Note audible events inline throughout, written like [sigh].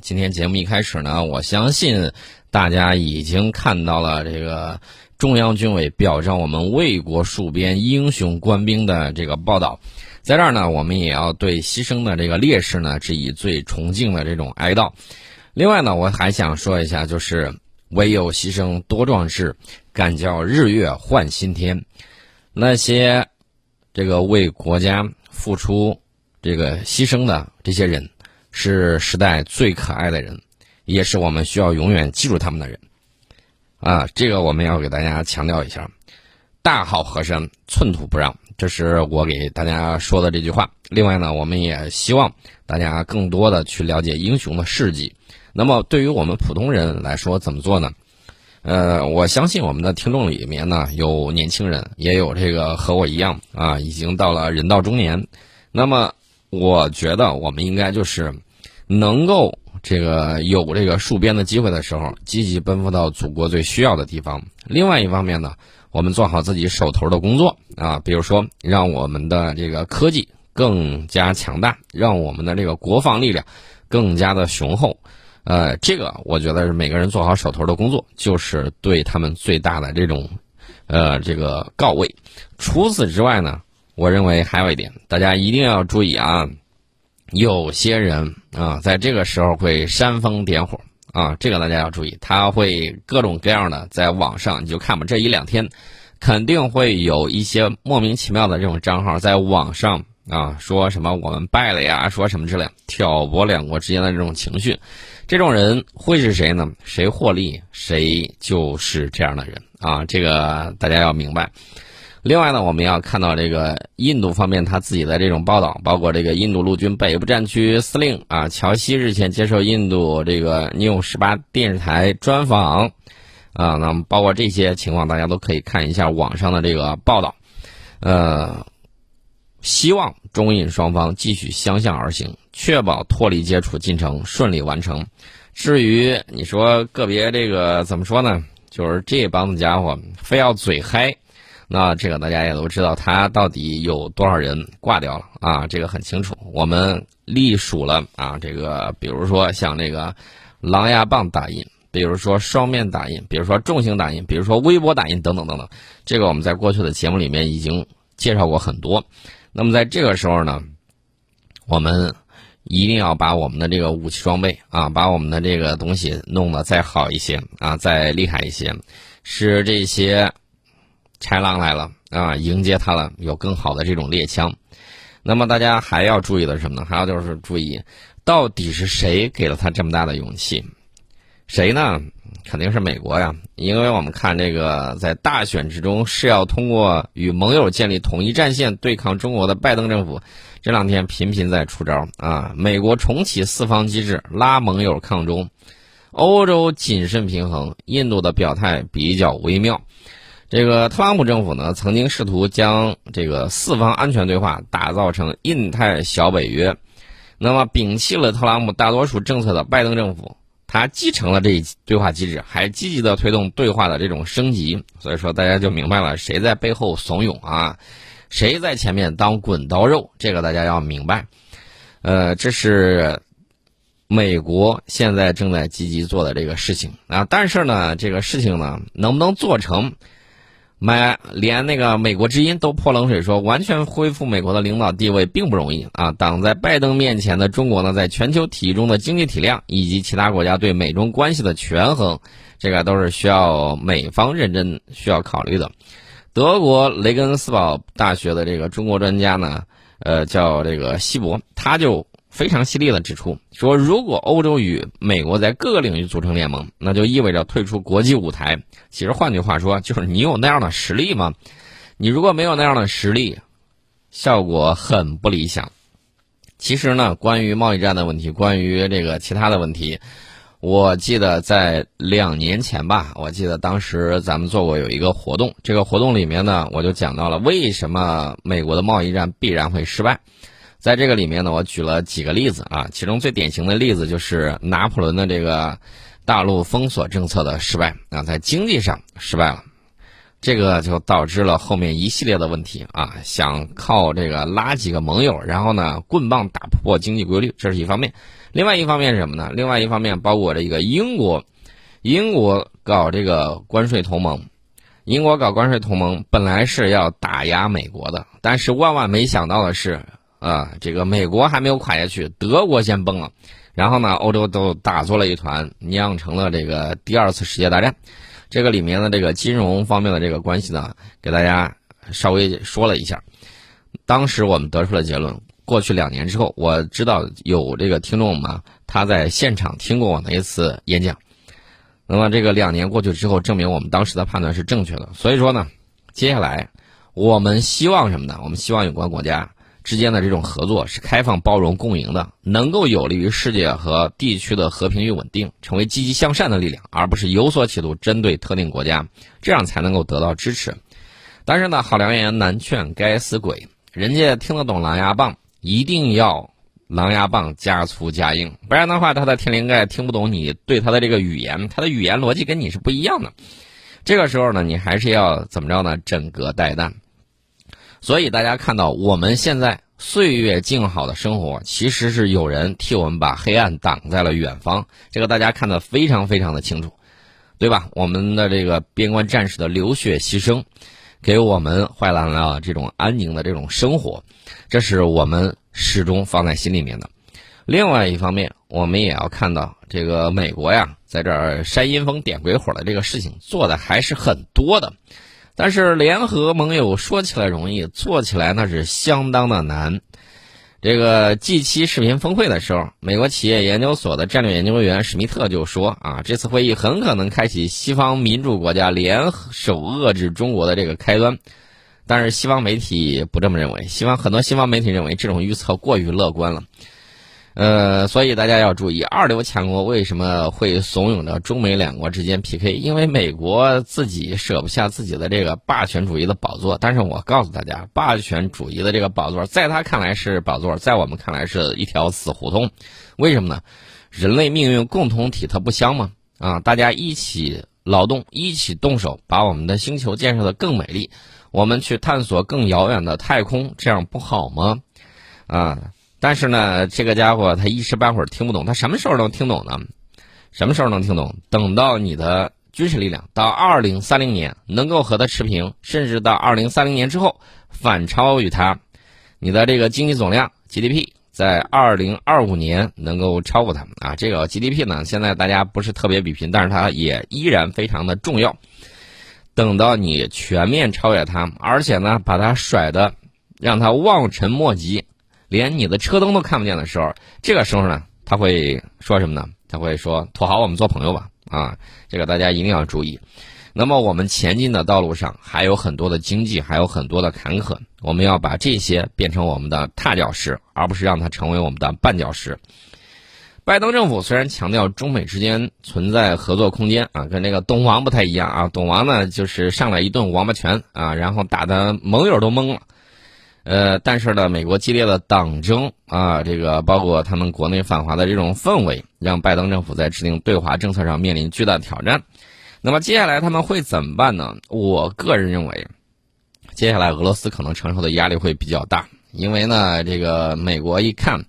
今天节目一开始呢，我相信大家已经看到了这个中央军委表彰我们卫国戍边英雄官兵的这个报道。在这儿呢，我们也要对牺牲的这个烈士呢致以最崇敬的这种哀悼。另外呢，我还想说一下，就是唯有牺牲多壮志，敢叫日月换新天。那些这个为国家付出这个牺牲的这些人。是时代最可爱的人，也是我们需要永远记住他们的人，啊，这个我们要给大家强调一下。大好河山，寸土不让，这是我给大家说的这句话。另外呢，我们也希望大家更多的去了解英雄的事迹。那么，对于我们普通人来说，怎么做呢？呃，我相信我们的听众里面呢，有年轻人，也有这个和我一样啊，已经到了人到中年。那么，我觉得我们应该就是能够这个有这个戍边的机会的时候，积极奔赴到祖国最需要的地方。另外一方面呢，我们做好自己手头的工作啊，比如说让我们的这个科技更加强大，让我们的这个国防力量更加的雄厚。呃，这个我觉得是每个人做好手头的工作，就是对他们最大的这种呃这个告慰。除此之外呢？我认为还有一点，大家一定要注意啊！有些人啊，在这个时候会煽风点火啊，这个大家要注意，他会各种各样的在网上，你就看吧，这一两天肯定会有一些莫名其妙的这种账号在网上啊，说什么我们败了呀，说什么之类，挑拨两国之间的这种情绪。这种人会是谁呢？谁获利，谁就是这样的人啊！这个大家要明白。另外呢，我们要看到这个印度方面他自己的这种报道，包括这个印度陆军北部战区司令啊乔西日前接受印度这个 New 十八电视台专访，啊，那么包括这些情况，大家都可以看一下网上的这个报道，呃，希望中印双方继续相向而行，确保脱离接触进程顺利完成。至于你说个别这个怎么说呢？就是这帮子家伙非要嘴嗨。那这个大家也都知道，他到底有多少人挂掉了啊？这个很清楚。我们隶属了啊，这个比如说像这个狼牙棒打印，比如说双面打印，比如说重型打印，比如说微波打印等等等等。这个我们在过去的节目里面已经介绍过很多。那么在这个时候呢，我们一定要把我们的这个武器装备啊，把我们的这个东西弄得再好一些啊，再厉害一些，使这些。豺狼来了啊！迎接他了，有更好的这种猎枪。那么大家还要注意的是什么呢？还要就是注意，到底是谁给了他这么大的勇气？谁呢？肯定是美国呀！因为我们看这个，在大选之中是要通过与盟友建立统一战线对抗中国的拜登政府，这两天频频在出招啊！美国重启四方机制，拉盟友抗中；欧洲谨慎平衡，印度的表态比较微妙。这个特朗普政府呢，曾经试图将这个四方安全对话打造成印太小北约。那么，摒弃了特朗普大多数政策的拜登政府，他继承了这一对话机制，还积极的推动对话的这种升级。所以说，大家就明白了谁在背后怂恿啊，谁在前面当滚刀肉。这个大家要明白。呃，这是美国现在正在积极做的这个事情啊。但是呢，这个事情呢，能不能做成？买连那个美国之音都泼冷水，说完全恢复美国的领导地位并不容易啊！挡在拜登面前的中国呢，在全球体系中的经济体量以及其他国家对美中关系的权衡，这个都是需要美方认真需要考虑的。德国雷根斯堡大学的这个中国专家呢，呃，叫这个西伯，他就。非常犀利的指出，说如果欧洲与美国在各个领域组成联盟，那就意味着退出国际舞台。其实换句话说，就是你有那样的实力吗？你如果没有那样的实力，效果很不理想。其实呢，关于贸易战的问题，关于这个其他的问题，我记得在两年前吧，我记得当时咱们做过有一个活动，这个活动里面呢，我就讲到了为什么美国的贸易战必然会失败。在这个里面呢，我举了几个例子啊，其中最典型的例子就是拿破仑的这个大陆封锁政策的失败啊，在经济上失败了，这个就导致了后面一系列的问题啊，想靠这个拉几个盟友，然后呢棍棒打破经济规律，这是一方面。另外一方面是什么呢？另外一方面包括这个英国，英国搞这个关税同盟，英国搞关税同盟本来是要打压美国的，但是万万没想到的是，啊，这个美国还没有垮下去，德国先崩了，然后呢，欧洲都打作了一团，酿成了这个第二次世界大战。这个里面的这个金融方面的这个关系呢，给大家稍微说了一下。当时我们得出了结论：过去两年之后，我知道有这个听众嘛，他在现场听过我那一次演讲。那么这个两年过去之后，证明我们当时的判断是正确的。所以说呢，接下来我们希望什么呢？我们希望有关国家之间的这种合作是开放、包容、共赢的，能够有利于世界和地区的和平与稳定，成为积极向善的力量，而不是有所企图针对特定国家，这样才能够得到支持。但是呢，好良言难劝该死鬼。人家听得懂狼牙棒，一定要狼牙棒加粗加硬，不然的话，他的天灵盖听不懂你对他的这个语言，他的语言逻辑跟你是不一样的。这个时候呢，你还是要怎么着呢？枕戈待旦。所以大家看到我们现在岁月静好的生活，其实是有人替我们把黑暗挡在了远方。这个大家看得非常非常的清楚，对吧？我们的这个边关战士的流血牺牲。给我们换来了这种安宁的这种生活，这是我们始终放在心里面的。另外一方面，我们也要看到，这个美国呀，在这儿煽阴风点鬼火的这个事情做的还是很多的，但是联合盟友说起来容易，做起来那是相当的难。这个 G7 视频峰会的时候，美国企业研究所的战略研究员史密特就说：“啊，这次会议很可能开启西方民主国家联手遏制中国的这个开端。”但是西方媒体不这么认为，西方很多西方媒体认为这种预测过于乐观了。呃，所以大家要注意，二流强国为什么会怂恿着中美两国之间 PK？因为美国自己舍不下自己的这个霸权主义的宝座。但是我告诉大家，霸权主义的这个宝座，在他看来是宝座，在我们看来是一条死胡同。为什么呢？人类命运共同体，它不香吗？啊，大家一起劳动，一起动手，把我们的星球建设的更美丽，我们去探索更遥远的太空，这样不好吗？啊。但是呢，这个家伙他一时半会儿听不懂，他什么时候能听懂呢？什么时候能听懂？等到你的军事力量到二零三零年能够和他持平，甚至到二零三零年之后反超于他，你的这个经济总量 GDP 在二零二五年能够超过他们啊！这个 GDP 呢，现在大家不是特别比拼，但是它也依然非常的重要。等到你全面超越他，而且呢，把他甩的让他望尘莫及。连你的车灯都看不见的时候，这个时候呢，他会说什么呢？他会说：“土豪，我们做朋友吧。”啊，这个大家一定要注意。那么我们前进的道路上还有很多的经济，还有很多的坎坷，我们要把这些变成我们的踏脚石，而不是让它成为我们的绊脚石。拜登政府虽然强调中美之间存在合作空间啊，跟那个董王不太一样啊。董王呢，就是上来一顿王八拳啊，然后打的盟友都懵了。呃，但是呢，美国激烈的党争啊，这个包括他们国内反华的这种氛围，让拜登政府在制定对华政策上面临巨大挑战。那么接下来他们会怎么办呢？我个人认为，接下来俄罗斯可能承受的压力会比较大，因为呢，这个美国一看，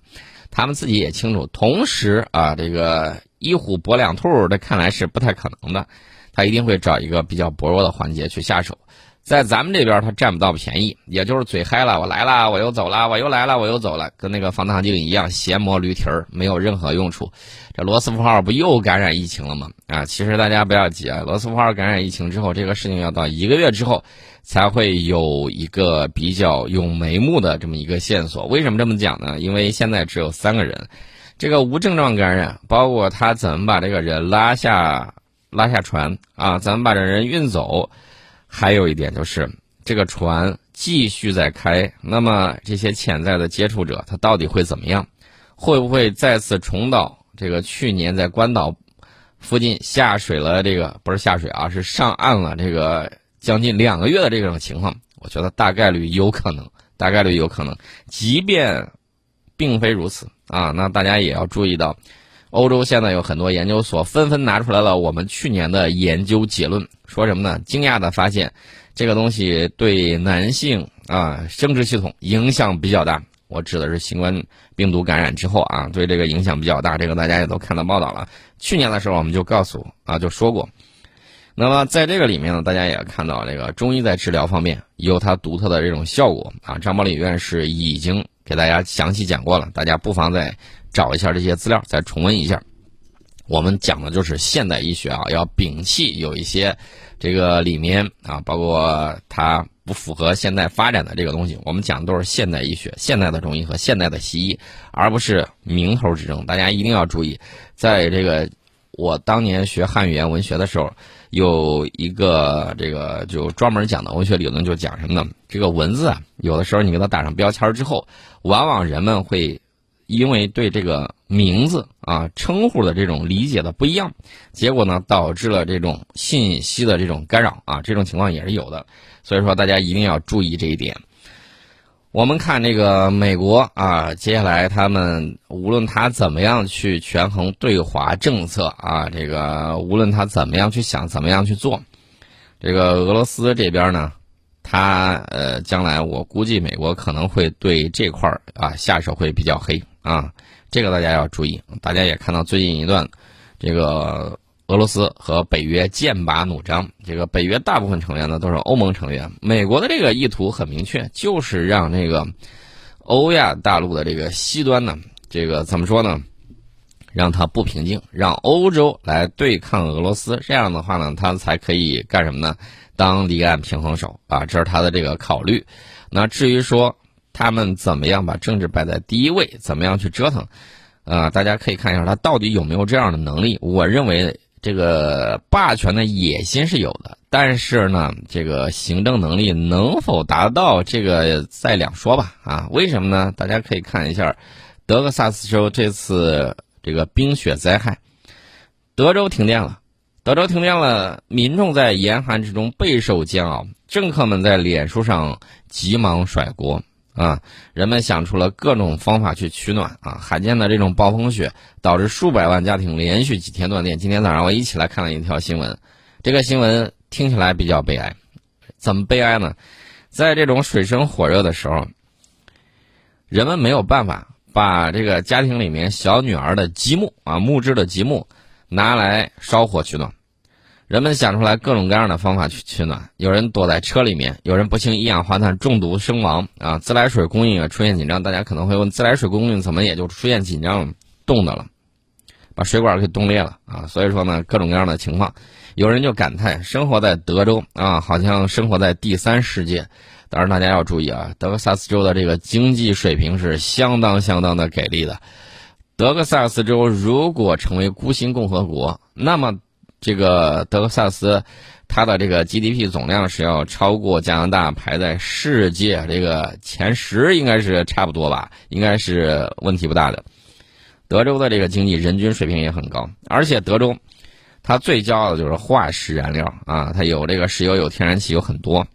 他们自己也清楚，同时啊，这个一虎搏两兔，这看来是不太可能的，他一定会找一个比较薄弱的环节去下手。在咱们这边，他占不到便宜，也就是嘴嗨了，我来了，我又走了，我又来了，我又走了，跟那个防弹镜一样，闲磨驴蹄儿，没有任何用处。这罗斯福号不又感染疫情了吗？啊，其实大家不要急啊，罗斯福号感染疫情之后，这个事情要到一个月之后，才会有一个比较有眉目的这么一个线索。为什么这么讲呢？因为现在只有三个人，这个无症状感染，包括他怎么把这个人拉下拉下船啊，怎么把这人运走。还有一点就是，这个船继续在开，那么这些潜在的接触者他到底会怎么样？会不会再次重蹈这个去年在关岛附近下水了？这个不是下水啊，是上岸了。这个将近两个月的这种情况，我觉得大概率有可能，大概率有可能。即便并非如此啊，那大家也要注意到。欧洲现在有很多研究所纷纷拿出来了我们去年的研究结论，说什么呢？惊讶的发现，这个东西对男性啊生殖系统影响比较大，我指的是新冠病毒感染之后啊，对这个影响比较大。这个大家也都看到报道了。去年的时候我们就告诉啊，就说过。那么在这个里面呢，大家也看到这个中医在治疗方面有它独特的这种效果啊。张伯礼院士已经给大家详细讲过了，大家不妨再找一下这些资料，再重温一下。我们讲的就是现代医学啊，要摒弃有一些这个里面啊，包括它不符合现代发展的这个东西。我们讲的都是现代医学、现代的中医和现代的西医，而不是名头之争。大家一定要注意，在这个我当年学汉语言文学的时候，有一个这个就专门讲的文学理论，就讲什么呢？这个文字啊，有的时候你给它打上标签之后，往往人们会。因为对这个名字啊称呼的这种理解的不一样，结果呢导致了这种信息的这种干扰啊，这种情况也是有的。所以说大家一定要注意这一点。我们看这个美国啊，接下来他们无论他怎么样去权衡对华政策啊，这个无论他怎么样去想，怎么样去做，这个俄罗斯这边呢。他呃，将来我估计美国可能会对这块儿啊下手会比较黑啊，这个大家要注意。大家也看到最近一段，这个俄罗斯和北约剑拔弩张。这个北约大部分成员呢都是欧盟成员，美国的这个意图很明确，就是让这个欧亚大陆的这个西端呢，这个怎么说呢？让它不平静，让欧洲来对抗俄罗斯。这样的话呢，他才可以干什么呢？当离岸平衡手啊，这是他的这个考虑。那至于说他们怎么样把政治摆在第一位，怎么样去折腾，啊，大家可以看一下他到底有没有这样的能力。我认为这个霸权的野心是有的，但是呢，这个行政能力能否达到，这个再两说吧。啊，为什么呢？大家可以看一下德克萨斯州这次这个冰雪灾害，德州停电了。德州停电了，民众在严寒之中备受煎熬，政客们在脸书上急忙甩锅啊！人们想出了各种方法去取暖啊！罕见的这种暴风雪导致数百万家庭连续几天断电。今天早上我一起来看了一条新闻，这个新闻听起来比较悲哀。怎么悲哀呢？在这种水深火热的时候，人们没有办法把这个家庭里面小女儿的积木啊，木质的积木拿来烧火取暖。人们想出来各种各样的方法去取暖，有人躲在车里面，有人不幸一氧化碳中毒身亡啊！自来水供应也出现紧张，大家可能会问：自来水供应怎么也就出现紧张，冻的了，把水管给冻裂了啊！所以说呢，各种各样的情况，有人就感叹：生活在德州啊，好像生活在第三世界。当然，大家要注意啊，德克萨斯州的这个经济水平是相当相当的给力的。德克萨斯州如果成为孤星共和国，那么。这个德克萨斯，它的这个 GDP 总量是要超过加拿大，排在世界这个前十，应该是差不多吧，应该是问题不大的。德州的这个经济人均水平也很高，而且德州，它最骄傲的就是化石燃料啊，它有这个石油、有天然气，有很多。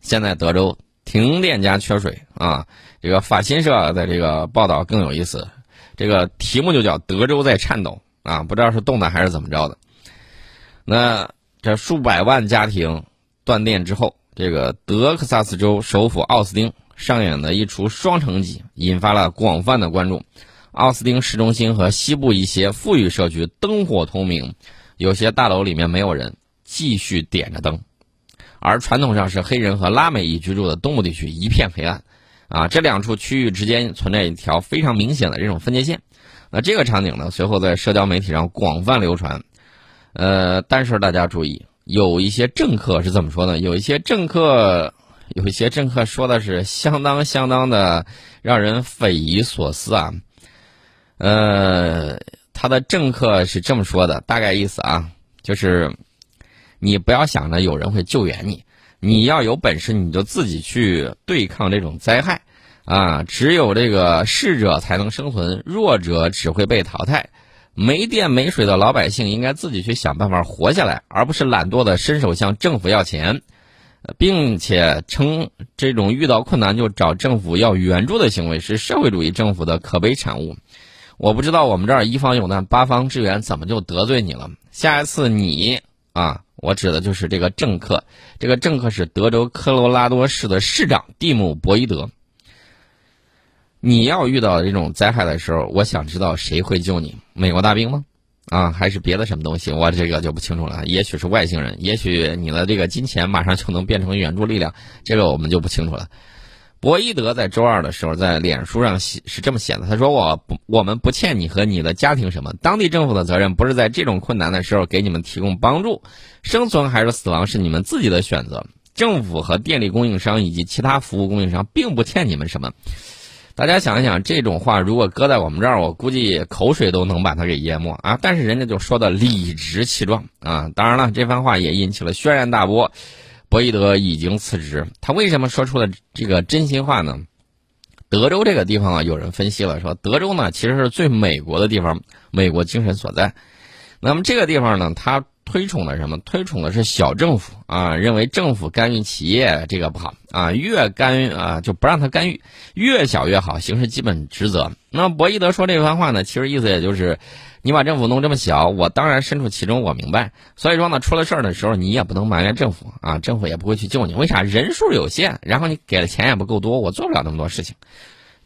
现在德州停电加缺水啊，这个法新社的这个报道更有意思，这个题目就叫“德州在颤抖”啊，不知道是冻的还是怎么着的。那这数百万家庭断电之后，这个德克萨斯州首府奥斯汀上演的一出双城记，引发了广泛的关注。奥斯汀市中心和西部一些富裕社区灯火通明，有些大楼里面没有人，继续点着灯。而传统上是黑人和拉美裔居住的东部地区一片黑暗。啊，这两处区域之间存在一条非常明显的这种分界线。那这个场景呢，随后在社交媒体上广泛流传。呃，但是大家注意，有一些政客是怎么说呢？有一些政客，有一些政客说的是相当相当的让人匪夷所思啊。呃，他的政客是这么说的，大概意思啊，就是你不要想着有人会救援你，你要有本事你就自己去对抗这种灾害啊。只有这个适者才能生存，弱者只会被淘汰。没电没水的老百姓应该自己去想办法活下来，而不是懒惰的伸手向政府要钱，并且称这种遇到困难就找政府要援助的行为是社会主义政府的可悲产物。我不知道我们这儿一方有难八方支援，怎么就得罪你了？下一次你啊，我指的就是这个政客，这个政客是德州科罗拉多市的市长蒂姆·博伊德。你要遇到这种灾害的时候，我想知道谁会救你？美国大兵吗？啊，还是别的什么东西？我这个就不清楚了。也许是外星人，也许你的这个金钱马上就能变成援助力量，这个我们就不清楚了。博伊德在周二的时候在脸书上写是这么写的，他说：“我不，我们不欠你和你的家庭什么。当地政府的责任不是在这种困难的时候给你们提供帮助，生存还是死亡是你们自己的选择。政府和电力供应商以及其他服务供应商并不欠你们什么。”大家想一想，这种话如果搁在我们这儿，我估计口水都能把它给淹没啊！但是人家就说的理直气壮啊！当然了，这番话也引起了轩然大波。博伊德已经辞职，他为什么说出了这个真心话呢？德州这个地方啊，有人分析了说，德州呢其实是最美国的地方，美国精神所在。那么这个地方呢，它。推崇的什么？推崇的是小政府啊，认为政府干预企业这个不好啊，越干预啊就不让他干预，越小越好，行使基本职责。那博伊德说这番话呢，其实意思也就是，你把政府弄这么小，我当然身处其中，我明白。所以说呢，出了事儿的时候，你也不能埋怨政府啊，政府也不会去救你。为啥？人数有限，然后你给的钱也不够多，我做不了那么多事情。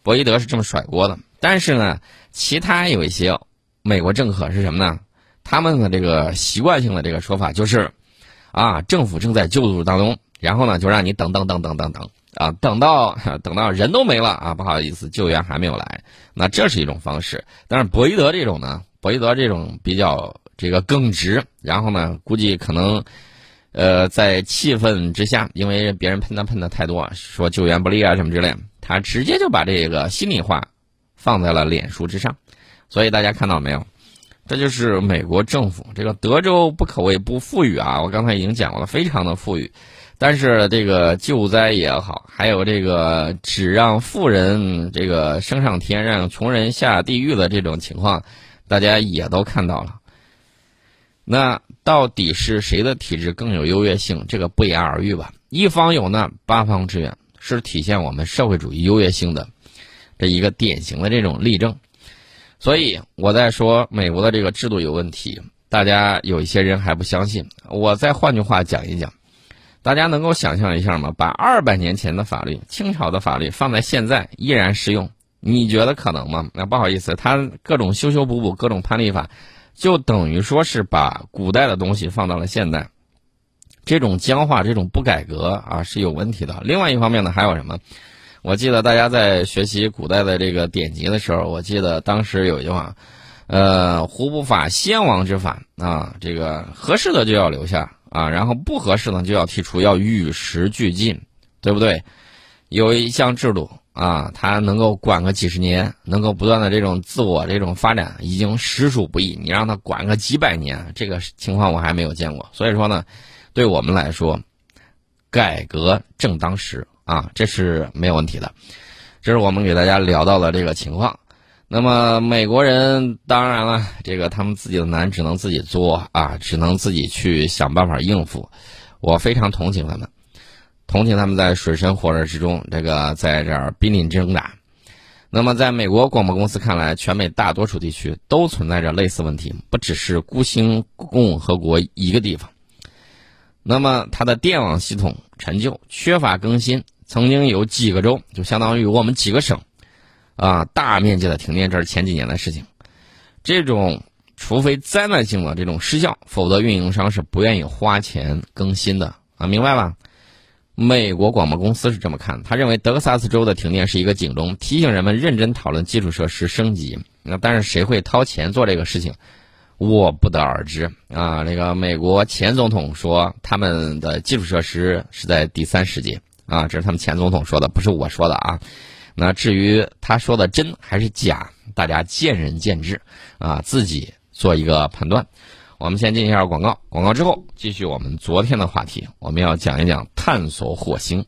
博伊德是这么甩锅的。但是呢，其他有一些美国政客是什么呢？他们的这个习惯性的这个说法就是，啊，政府正在救助当中，然后呢，就让你等等等等等等啊，等到 [laughs] 等到人都没了啊，不好意思，救援还没有来，那这是一种方式。但是博伊德这种呢，博伊德这种比较这个耿直，然后呢，估计可能，呃，在气愤之下，因为别人喷他喷的太多，说救援不力啊什么之类，他直接就把这个心里话放在了脸书之上，所以大家看到没有？这就是美国政府，这个德州不可谓不富裕啊！我刚才已经讲过了，非常的富裕。但是这个救灾也好，还有这个只让富人这个升上天，让穷人下地狱的这种情况，大家也都看到了。那到底是谁的体制更有优越性？这个不言而喻吧。一方有难，八方支援，是体现我们社会主义优越性的这一个典型的这种例证。所以我在说美国的这个制度有问题，大家有一些人还不相信。我再换句话讲一讲，大家能够想象一下吗？把二百年前的法律、清朝的法律放在现在依然适用，你觉得可能吗？那不好意思，他各种修修补补、各种判例法，就等于说是把古代的东西放到了现代，这种僵化、这种不改革啊是有问题的。另外一方面呢，还有什么？我记得大家在学习古代的这个典籍的时候，我记得当时有一句话，呃，胡不法先王之法啊，这个合适的就要留下啊，然后不合适呢就要剔除，要与时俱进，对不对？有一项制度啊，它能够管个几十年，能够不断的这种自我这种发展，已经实属不易。你让它管个几百年，这个情况我还没有见过。所以说呢，对我们来说，改革正当时。啊，这是没有问题的，这是我们给大家聊到的这个情况。那么美国人当然了，这个他们自己的难只能自己做啊，只能自己去想办法应付。我非常同情他们，同情他们在水深火热之中，这个在这儿濒临挣扎。那么在美国广播公司看来，全美大多数地区都存在着类似问题，不只是孤星共和国一个地方。那么它的电网系统陈旧，缺乏更新。曾经有几个州，就相当于我们几个省，啊，大面积的停电，这是前几年的事情。这种除非灾难性的这种失效，否则运营商是不愿意花钱更新的啊，明白吧？美国广播公司是这么看，他认为德克萨斯州的停电是一个警钟，提醒人们认真讨论基础设施升级。那但是谁会掏钱做这个事情，我不得而知啊。那个美国前总统说，他们的基础设施是在第三世界。啊，这是他们前总统说的，不是我说的啊。那至于他说的真还是假，大家见仁见智啊，自己做一个判断。我们先进一下广告，广告之后继续我们昨天的话题，我们要讲一讲探索火星。